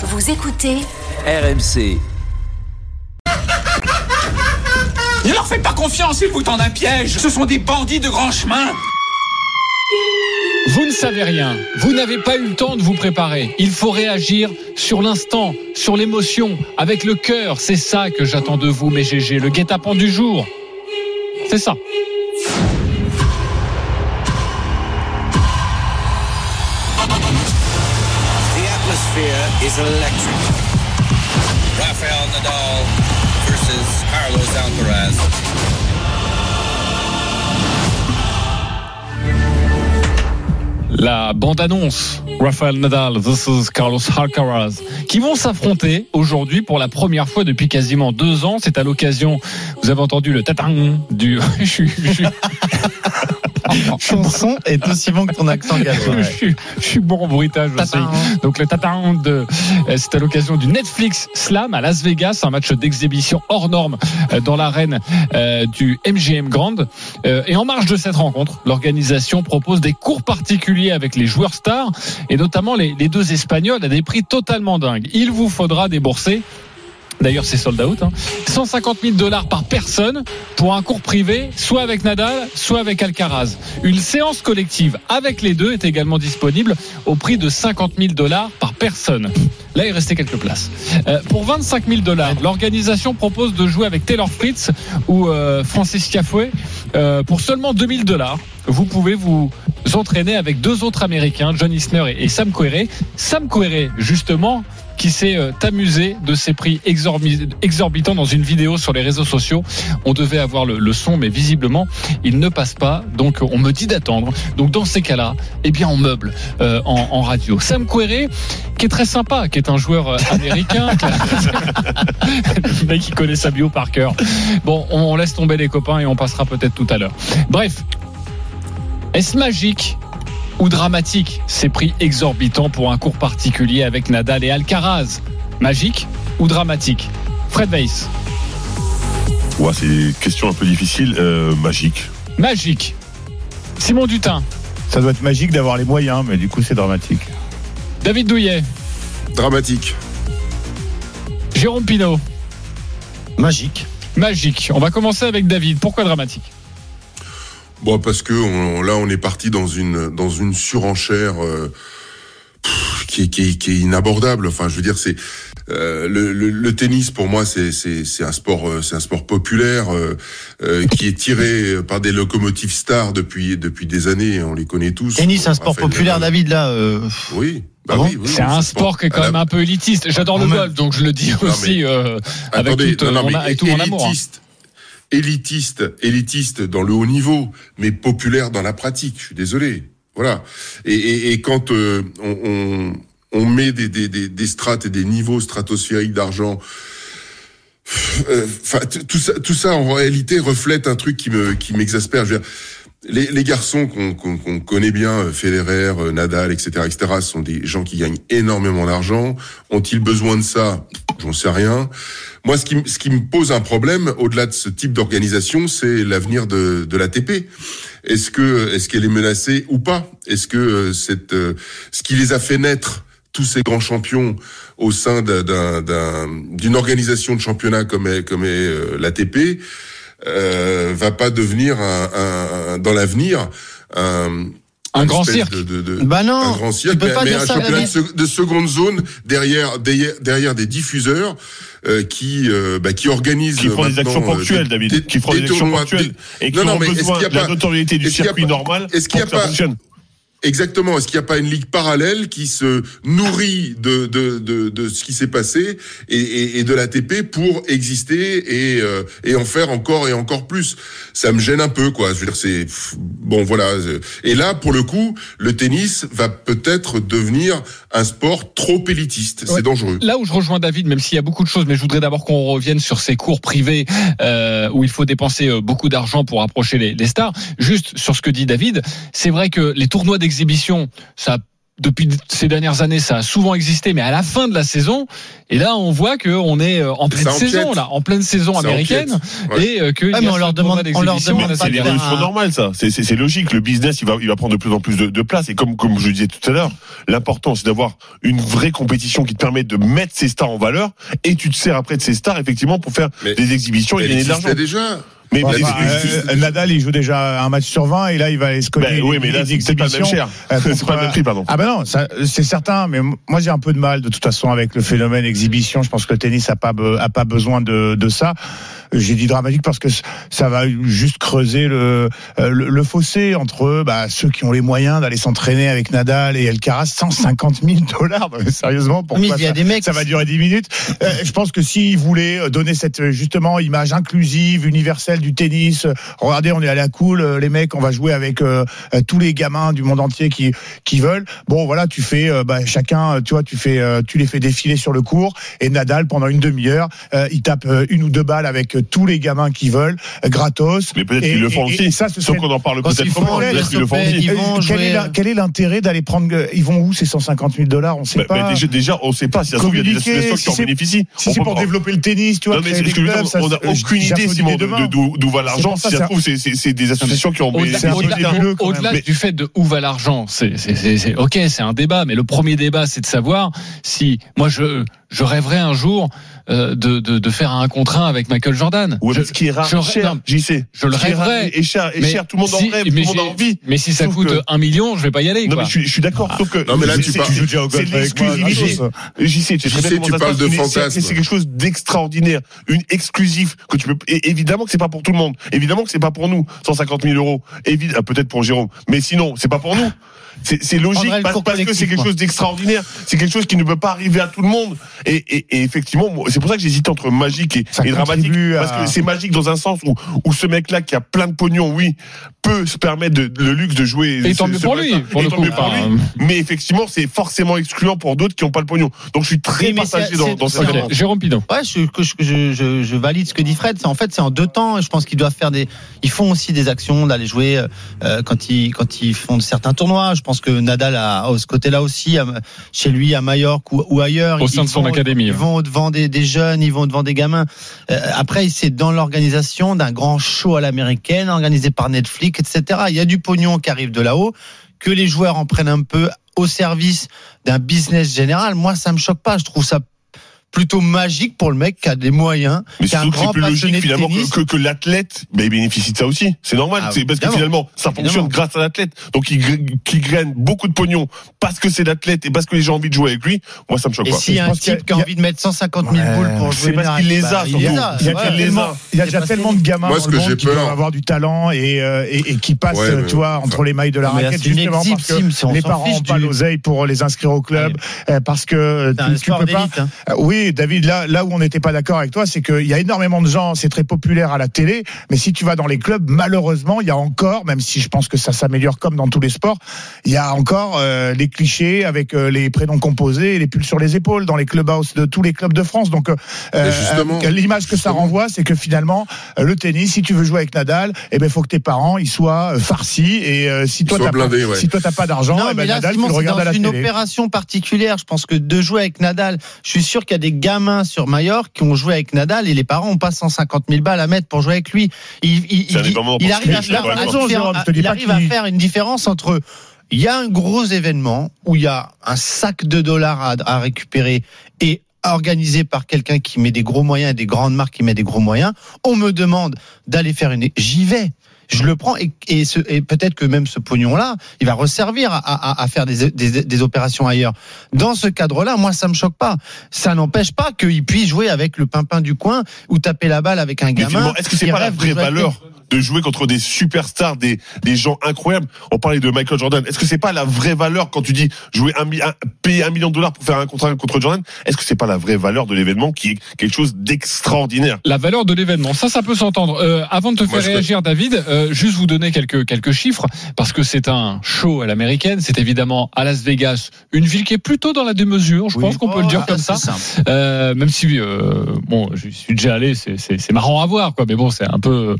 Vous écoutez RMC. Ne leur faites pas confiance, ils vous tendent un piège. Ce sont des bandits de grand chemin. Vous ne savez rien. Vous n'avez pas eu le temps de vous préparer. Il faut réagir sur l'instant, sur l'émotion, avec le cœur. C'est ça que j'attends de vous, mes GG. Le guet-apens du jour. C'est ça. Rafael Nadal versus Carlos Alcaraz. La bande-annonce. Rafael Nadal versus Carlos Alcaraz. Qui vont s'affronter aujourd'hui pour la première fois depuis quasiment deux ans. C'est à l'occasion, vous avez entendu le tatin du... je suis- je suis- Ton son est aussi bon que ton accent gallois. je suis, je suis bon en bruitage aussi. Donc le de, euh, c'est à l'occasion du Netflix Slam à Las Vegas, un match d'exhibition hors norme euh, dans l'arène euh, du MGM Grand. Et en marge de cette rencontre, l'organisation propose des cours particuliers avec les joueurs stars et notamment les, les deux Espagnols à des prix totalement dingues. Il vous faudra débourser D'ailleurs, c'est sold out. Hein. 150 000 dollars par personne pour un cours privé, soit avec Nadal, soit avec Alcaraz. Une séance collective avec les deux est également disponible au prix de 50 000 dollars par personne. Là, il restait quelques places. Euh, pour 25 000 dollars, l'organisation propose de jouer avec Taylor Fritz ou euh, Francis euh, pour seulement 2 000 dollars. Vous pouvez vous entraîner avec deux autres Américains, John Isner et, Sam Querrey. Sam Querrey, justement, qui s'est euh, amusé de ces prix exorbi- exorbitants dans une vidéo sur les réseaux sociaux. On devait avoir le, le son, mais visiblement, il ne passe pas. Donc, on me dit d'attendre. Donc, dans ces cas-là, eh bien, on meuble euh, en, en radio. Sam Querrey, qui est très sympa, qui est un joueur euh, américain. le mec qui connaît sa bio par cœur. Bon, on, on laisse tomber les copains et on passera peut-être tout à l'heure. Bref, est-ce magique ou dramatique ces prix exorbitants pour un cours particulier avec Nadal et Alcaraz? Magique ou dramatique? Fred Weiss, Ouais, c'est une question un peu difficile. Euh, magique. magique. Simon Dutin, Ça doit être magique d'avoir les moyens, mais du coup, c'est dramatique. David Douillet, Dramatique. Jérôme Pinault, Magique. magique. On va commencer avec David. Pourquoi dramatique? Bon, parce que on- là, on est parti dans une dans une surenchère euh, pff, qui, est, qui, est, qui est inabordable. Enfin, je veux dire, c'est euh, le, le, le tennis pour moi, c'est c'est c'est un sport euh, c'est un sport populaire euh, euh, qui est tiré par des locomotives stars depuis depuis des années. On les connaît tous. Tennis, un sport Raphaël populaire, Nadal. David, là. euh, Oui. Bah Ah bon oui, oui, C'est un sport qui est quand même un peu élitiste. J'adore le golf, donc je le dis aussi euh, avec, Attendez, toute, non, non, mon- mais avec tout mon amour. hein. élitiste, élitiste, élitiste dans le haut niveau, mais populaire dans la pratique. Je suis désolé. Voilà. Et, et, et quand euh, on, on, on met des, des, des, strates et des niveaux stratosphériques d'argent, euh, tout ça, tout ça en réalité reflète un truc qui me qui m'exaspère. Les, les garçons qu'on connaît bien, euh, Federer, euh, Nadal, etc., etc., sont des gens qui gagnent énormément d'argent. Ont-ils besoin de ça? J'en sais rien. Moi, ce qui, ce qui me pose un problème, au-delà de ce type d'organisation, c'est l'avenir de, de l'ATP. Est-ce que, est-ce qu'elle est menacée ou pas? Est-ce que euh, ce qui les a fait naître tous ces grands champions au sein d'un- d'un- d'un- d'une organisation de championnat comme est, comme est l'ATP euh, va pas devenir un, un- un- dans l'avenir un, Un grand cirque. de, de- de- Bah non, un grand cirque, tu peux mais, pas mais dire un ça, championnat de, seconde zone derrière derrière, derrière des diffuseurs euh, qui euh, bah, qui organisent Qui feront des actions euh, ponctuelles, des- David. des- Qui feront des, actions tournois, ponctuelles. Et qui Non, non, ont besoin de la pas- notoriété du circuit normal est-ce qu'il a pas-. Exactement. Est-ce qu'il n'y a pas une ligue parallèle qui se nourrit de, de, de, de ce qui s'est passé et, et, et de l'ATP pour exister et, euh, et en faire encore et encore plus? Ça me gêne un peu, quoi. Je veux dire, c'est bon, voilà. Et là, pour le coup, le tennis va peut-être devenir un sport trop élitiste. Ouais. C'est dangereux. Là où je rejoins David, même s'il y a beaucoup de choses, mais je voudrais d'abord qu'on revienne sur ces cours privés euh, où il faut dépenser euh, beaucoup d'argent pour approcher les, les stars. Juste sur ce que dit David, c'est vrai que les tournois d'exhibition, ça depuis ces dernières années, ça a souvent existé, mais à la fin de la saison, et là, on voit qu'on est euh, en pleine saison, là, en pleine saison Ça américaine. Ouais. et euh, que mais on leur demande- on leur demande C'est de Vegas. faire l'évolution un- normale, ça. C'est- C'est c'est logique. Le business, il va, il va prendre de plus en plus de, de place. Et comme, comme je le disais tout à l'heure, l'important, c'est d'avoir une vraie compétition qui te permet de mettre ces stars en valeur. Et tu te sers après de ces stars, effectivement, pour faire Mais des exhibitions et gagner de l'argent. déjà. Mais, bah, euh, Nadal, il joue déjà un match sur 20 et là, il va aller se coller. ben oui, mais là, c'est pas le même cher. Euh, C'est pas le même prix, pardon. Ah ben non, c'est certain, mais moi j'ai un peu de mal de toute façon avec le phénomène exhibition. Je pense que le tennis a pas a pas besoin de, de ça. J'ai dit dramatique parce que ça va juste creuser le euh, le, le fossé entre bah, ceux qui ont les moyens d'aller s'entraîner avec Nadal et Alcaraz, 150 000 dollars. Sérieusement, pourquoi il y a ça, des mecs. ça va durer 10 minutes? Euh, Je pense que s'ils voulaient donner cette euh, justement image inclusive, universelle du tennis, euh, regardez, on est à la cool, euh, les mecs, on va jouer avec euh, euh, tous les gamins du monde entier qui qui veulent. Bon, voilà, tu fais euh, bah, chacun, euh, tu vois, tu fais, euh, tu les fais défiler sur le court et Nadal pendant une demi-heure, euh, il tape euh, une ou deux balles avec euh, tous les gamins qui veulent, euh, gratos. Mais peut-être qu'ils le font aussi. et ça, ce Sauf serait- qu'on en parle peut-être qu'ils le font aussi. Euh, quel, est euh, l'intérêt d'aller prendre Ils vont où ces 150 000 dollars? On sait Bah, pas. bah, déjà, déjà, on sait pas si ça se trouve, il y a des associations si qui en c'est- bénéficient. Si c'est peut pour pas- développer le tennis, tu vois, on n'a euh, aucune idée, Simon, d'où va l'argent. Si ça c'est se trouve, c'est- des associations qui peu bénéficié. au-delà- même. du fait de où va l'argent, c'est- ok, c'est un débat, mais le premier débat, c'est de savoir si moi je je rêverais un jour euh, de, de de faire un contrat avec Michael Jordan. Ouais, Je- ce qui est rare, je- cher, non, j'y sais. je le rêverais. Et cher, et cher, tout le monde en rêve, mais tout le monde a envie. Mais si ça Sauf coûte que- un million, je vais pas y aller. Non, quoi. mais je suis, je suis d'accord. Sauf que Non, mais là, tu parles- Tu déjà au golf avec moi, tu sais tu parles de mais c'est- fantasme. C'est quelque chose d'extraordinaire, une exclusive que tu peux. et évidemment que c'est pas pour tout le monde. Évidemment que c'est pas pour nous. 150 000 euros. Évi- ah, Peut-être pour Jérôme, mais sinon, c'est pas pour nous. C'est c'est logique parce, que c'est quelque chose d'extraordinaire. C'est quelque chose qui ne peut pas arriver à tout le monde. Et, et, et effectivement, c'est pour ça que j'hésite entre magique et, dramatique. à- Parce que c'est magique dans un sens où, où ce mec-là qui a plein de pognon, oui, peut se permettre de- le luxe de jouer. Et tant mieux pour lui, pour Et le tant coup. mieux pour Enfin, lui. Mais effectivement, c'est forcément excluant pour d'autres qui n'ont pas le pognon. Donc je suis très Oui, mais partagé c'est- dans, dans cette c'est- Ok, réponse. Jérôme Pidon. Ouais, je, que je, je, je, je valide ce que dit Fred. C'est en fait c'est en deux temps. Je pense qu'ils doivent faire des. Ils font aussi des actions d'aller jouer euh, quand ils quand ils font certains tournois. Je pense que Nadal a, a ce côté-là aussi à- chez lui à Majorque ou, ou ailleurs. Au Ils sein de son vont- académie, Ils ouais. vont devant des, des jeunes, ils vont devant des gamins. Euh, après, c'est dans l'organisation d'un grand show à l'américaine organisé par Netflix, etc. Il y a du pognon qui arrive de là-haut. Que les joueurs en prennent un peu au service d'un business général. Moi, ça me choque pas. Je trouve ça plutôt magique pour le mec qui a des moyens, Mais qui est un surtout que c'est grand plus passionné logique de tennis. que, que, que l'athlète ben, il bénéficie de ça aussi. C'est normal. Ah, c'est parce que finalement, ça fonctionne Évidemment. grâce à l'athlète. Donc il, qui gagne beaucoup de pognon parce que c'est l'athlète et parce que les gens ont envie de jouer avec lui. Moi, ça me choque Et pas. s'il y a un a- type qui a a- envie de mettre 150 000 Ouais, boules pour c'est jouer parce une qu'il les bah, a, il surtout. les a. Il y a, a. il y a C'est déjà tellement de gamins dans le monde qui doivent avoir du talent et, euh, et, et qui passent, tu vois, entre les mailles de la raquette, c'est justement parce que les parents n'ont pas du- l'oseille pour les inscrire au club, euh, parce que C'est un tu, peux pas. d'élite. Oui, David, là, là où on n'était pas d'accord avec toi, c'est qu'il y a énormément de gens, c'est très populaire à la télé, mais si tu vas dans les clubs, malheureusement, il y a encore, même si je pense que ça s'améliore comme dans tous les sports, il y a encore euh, les clichés avec euh, les prénoms composés et les pulls sur les épaules dans les clubhouses de tous les clubs de France. Donc, euh, euh, l'image que ça renvoie, c'est que finalement, euh, le tennis, si tu veux jouer avec Nadal, eh ben, faut que tes parents ils soient farcis et euh, si toi pas, blindés, ouais. si toi t'as pas d'argent, Non, eh ben, Nadal, tu le c'est regardes à la une télé. opération particulière. Je pense que de jouer avec Nadal, je suis sûr qu'il y a des gamins sur Majorque qui ont joué avec Nadal et les parents ont pas 150 000 balles à mettre pour jouer avec lui. Il, arrive à faire, à il arrive à faire une différence entre il y a un gros événement où il y a un sac de dollars à, à récupérer et organisé par quelqu'un qui met des gros moyens et des grandes marques qui met des gros moyens. On me demande d'aller faire une, j'y vais. Je le prends et, et, et peut-être que même ce pognon-là, il va resservir à, à- à faire des, des- des opérations ailleurs. Dans ce cadre-là, moi, ça me choque pas. Ça n'empêche pas qu'il puisse jouer avec le pimpin du coin ou taper la balle avec un gamin. est-ce que c'est pas la vraie valeur de jouer contre des superstars, des, des gens incroyables On parlait de Michael Jordan. Est-ce que c'est pas la vraie valeur quand tu dis jouer un, payer un million de dollars pour faire un contrat contre Jordan? Est-ce que c'est pas la vraie valeur de l'événement qui est quelque chose d'extraordinaire? La valeur de l'événement, ça, ça peut s'entendre. Euh, avant de te Moi, faire réagir, David, euh, juste vous donner quelques quelques chiffres parce que c'est un show à l'américaine. C'est évidemment à Las Vegas, une ville qui est plutôt dans la démesure. Je Oui. pense qu'on peut le dire Oh, comme ça. Euh, même si euh, bon, je suis déjà allé, c'est- c'est c'est marrant à voir, quoi. Mais bon, c'est un peu,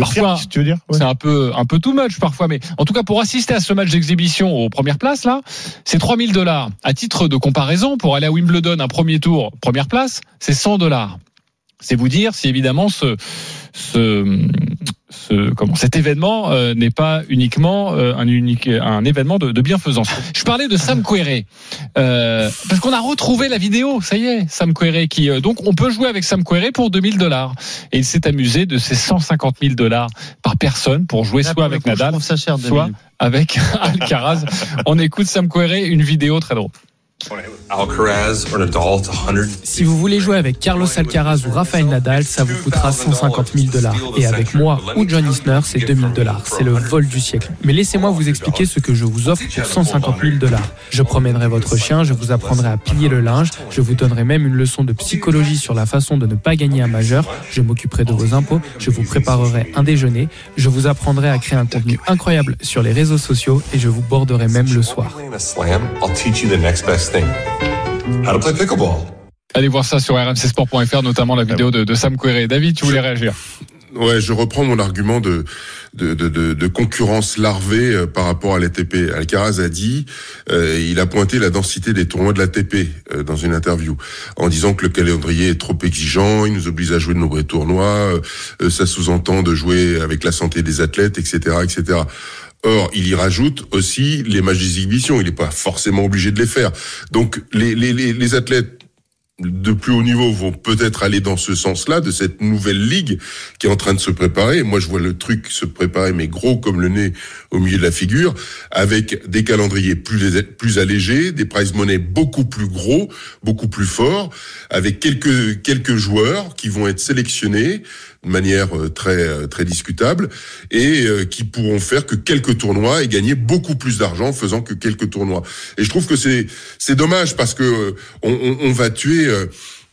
parfois, cirque, tu veux dire Ouais. c'est un peu, un peu too much parfois, mais en tout cas pour assister à ce match d'exhibition aux premières places là, c'est 3000 dollars. À titre de comparaison, pour aller à Wimbledon un premier tour, première place, c'est 100 dollars. C'est vous dire si évidemment ce, ce, ce comment cet événement euh, n'est pas uniquement euh, un unique un événement de, de bienfaisance. Je parlais de Sam Querrey euh, parce qu'on a retrouvé la vidéo. Ça y est, Sam Querrey qui donc on peut jouer avec Sam Querrey pour 2000 dollars et il s'est amusé de ces 150 000 dollars par personne pour jouer Là, soit pour avec coup, Nadal, cher, soit 2000. avec Alcaraz. On écoute Sam Querrey, une vidéo très drôle. Alcaraz or Nadal, it's 100. Si vous voulez jouer avec Carlos Alcaraz ou Rafael Nadal, ça vous coûtera 150 000 dollars. Et avec moi ou John Isner, c'est 2000 dollars. C'est le vol du siècle. Mais laissez-moi vous expliquer ce que je vous offre pour 150 000 dollars. Je promènerai votre chien, je vous apprendrai à plier le linge, je vous donnerai même une leçon de psychologie sur la façon de ne pas gagner un majeur, je m'occuperai de vos impôts, je vous préparerai un déjeuner, je vous apprendrai à créer un contenu incroyable sur les réseaux sociaux et je vous borderai même le soir. Thing. How to play pickleball. Allez voir ça sur rmcsport.fr, notamment la vidéo de, de Sam Querrey. David, tu voulais réagir Ouais, je reprends mon argument de de, de, de, de concurrence larvée euh, par rapport à l'ATP. Alcaraz a dit, euh, il a pointé la densité des tournois de l'ATP euh, dans une interview, en disant que le calendrier est trop exigeant, il nous oblige à jouer de nombreux tournois, euh, ça sous-entend de jouer avec la santé des athlètes, etc., etc. Or, il y rajoute aussi les matchs d'exhibition. Il n'est pas forcément obligé de les faire. Donc, les, les, les, les athlètes de plus haut niveau vont peut-être aller dans ce sens-là, de cette nouvelle ligue qui est en train de se préparer. Moi, je vois le truc se préparer, mais gros comme le nez au milieu de la figure, avec des calendriers plus, plus allégés, des prize money beaucoup plus gros, beaucoup plus forts, avec quelques, quelques joueurs qui vont être sélectionnés de manière euh, très euh, très discutable et euh, qui pourront faire que quelques tournois et gagner beaucoup plus d'argent en faisant que quelques tournois. Et je trouve que c'est c'est dommage parce que euh, on, on, on va tuer euh,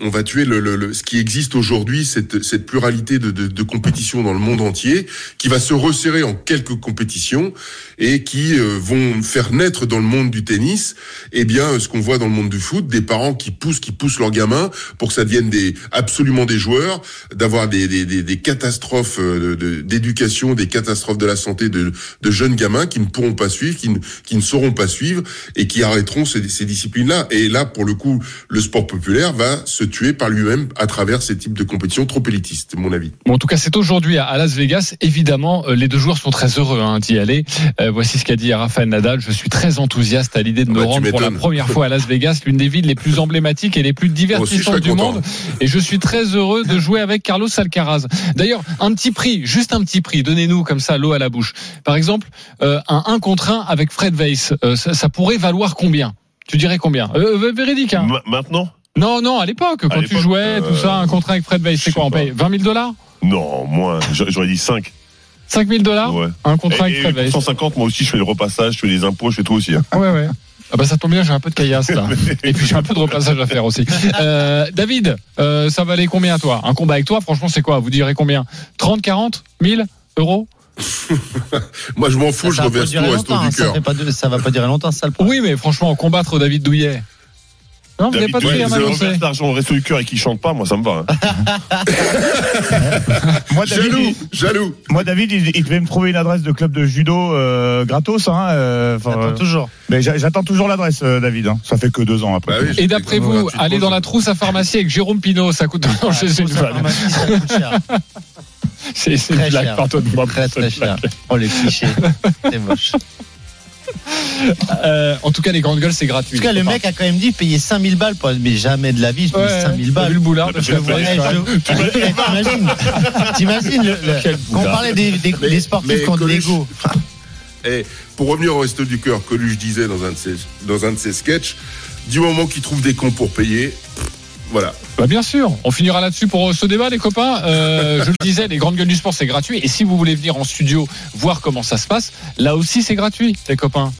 on va tuer le, le, le- ce qui existe aujourd'hui, cette, cette pluralité de, de, de compétitions dans le monde entier, qui va se resserrer en quelques compétitions et qui euh, vont faire naître dans le monde du tennis, eh bien, ce qu'on voit dans le monde du foot, des parents qui poussent, qui poussent leurs gamins pour que ça devienne des absolument des joueurs, d'avoir des, des, des, des catastrophes euh, de- d'éducation, des catastrophes de la santé de, de jeunes gamins qui ne pourront pas suivre, qui ne, qui ne sauront pas suivre et qui arrêteront ces, ces disciplines-là. Et là, pour le coup, le sport populaire va se tuer par lui-même à travers ces types de compétitions trop élitistes, mon avis. Bon, en tout cas, c'est aujourd'hui à Las Vegas. Évidemment, euh, les deux joueurs sont très heureux hein, d'y aller. Euh, voici ce qu'a dit Rafael Nadal. Je suis très enthousiaste à l'idée de Ah me bah, rendre pour la première fois à Las Vegas, l'une des villes les plus emblématiques et les plus divertissantes du content. monde. Et je suis très heureux de jouer avec Carlos Alcaraz. D'ailleurs, un petit prix, juste un petit prix. Donnez-nous comme ça l'eau à la bouche. Par exemple, euh, un 1 contre 1 avec Fred Weiss, euh, ça, ça pourrait valoir combien? Tu dirais combien? Euh, euh, Véridique, hein Ma- Maintenant? Non, non, à l'époque, quand tu jouais, tout euh, ça, un contrat avec Fred Weiss, c'est je quoi On paye 20 000 dollars Non, moins. J'a- J'aurais dit 5. 5 000 dollars Ouais. Un contrat Et, avec Fred pour Weiss 150, moi aussi, je fais le repassage, je fais les impôts, je fais tout aussi. hein. Ouais, ouais. Ah bah ça tombe bien, j'ai un peu de caillasse là. Et puis j'ai un peu de repassage à faire aussi. Euh, David, euh, ça valait combien toi? Un combat avec toi, franchement, c'est quoi? Vous direz combien? 30, 40, 1000 euros? Moi, je m'en fous, je Ça va pas reverse tout durer au resto du hein, ça, cœur. ça va pas durer longtemps, ça le problème. Oui, mais franchement, combattre David Douillet. Non, vous n'avez David pas de à vous m'annoncer reverse l'argent au resto du cœur et qui chante pas, moi, ça me va. hein. Moi, David, Jaloux, il- jaloux. moi, David, il, il devait me trouver une adresse de club de judo euh, gratos. Hein, euh, enfin, Attends euh, toujours. mais j'a- j'attends toujours l'adresse, euh, David. Hein. Ça fait que deux ans après. Bah oui, Et d'après vous, aller dans la trousse à pharmacie avec Jérôme Pinault, ça coûte Ah, chez une ça, vanne. pharmacie, ça coûte cher. C'est une blague, pardonne-moi. Très très cher. Oh les clichés. C'est moche. Euh, en tout cas, les grandes gueules, c'est gratuit. En tout cas, le mec a quand même dit payer 5000 balles pour mais jamais de la vie, je paye Ouais, 5000 t'as vu balles. le boulard Je vois, je- Eh, T'imagines T'imagines le- le- Quel Quand on boulard. parlait des, des, Mais- des sportifs mais qui ont de l'ego. Et pour revenir au resto du cœur, Coluche disait dans un de ses, dans un de ses sketchs, du moment qu'il trouve des cons pour payer, Bah bien sûr, on finira là-dessus pour euh, ce débat, les copains. Euh, je le disais, les grandes gueules du sport, c'est gratuit. Et si vous voulez venir en studio voir comment ça se passe, là aussi, c'est gratuit, les copains.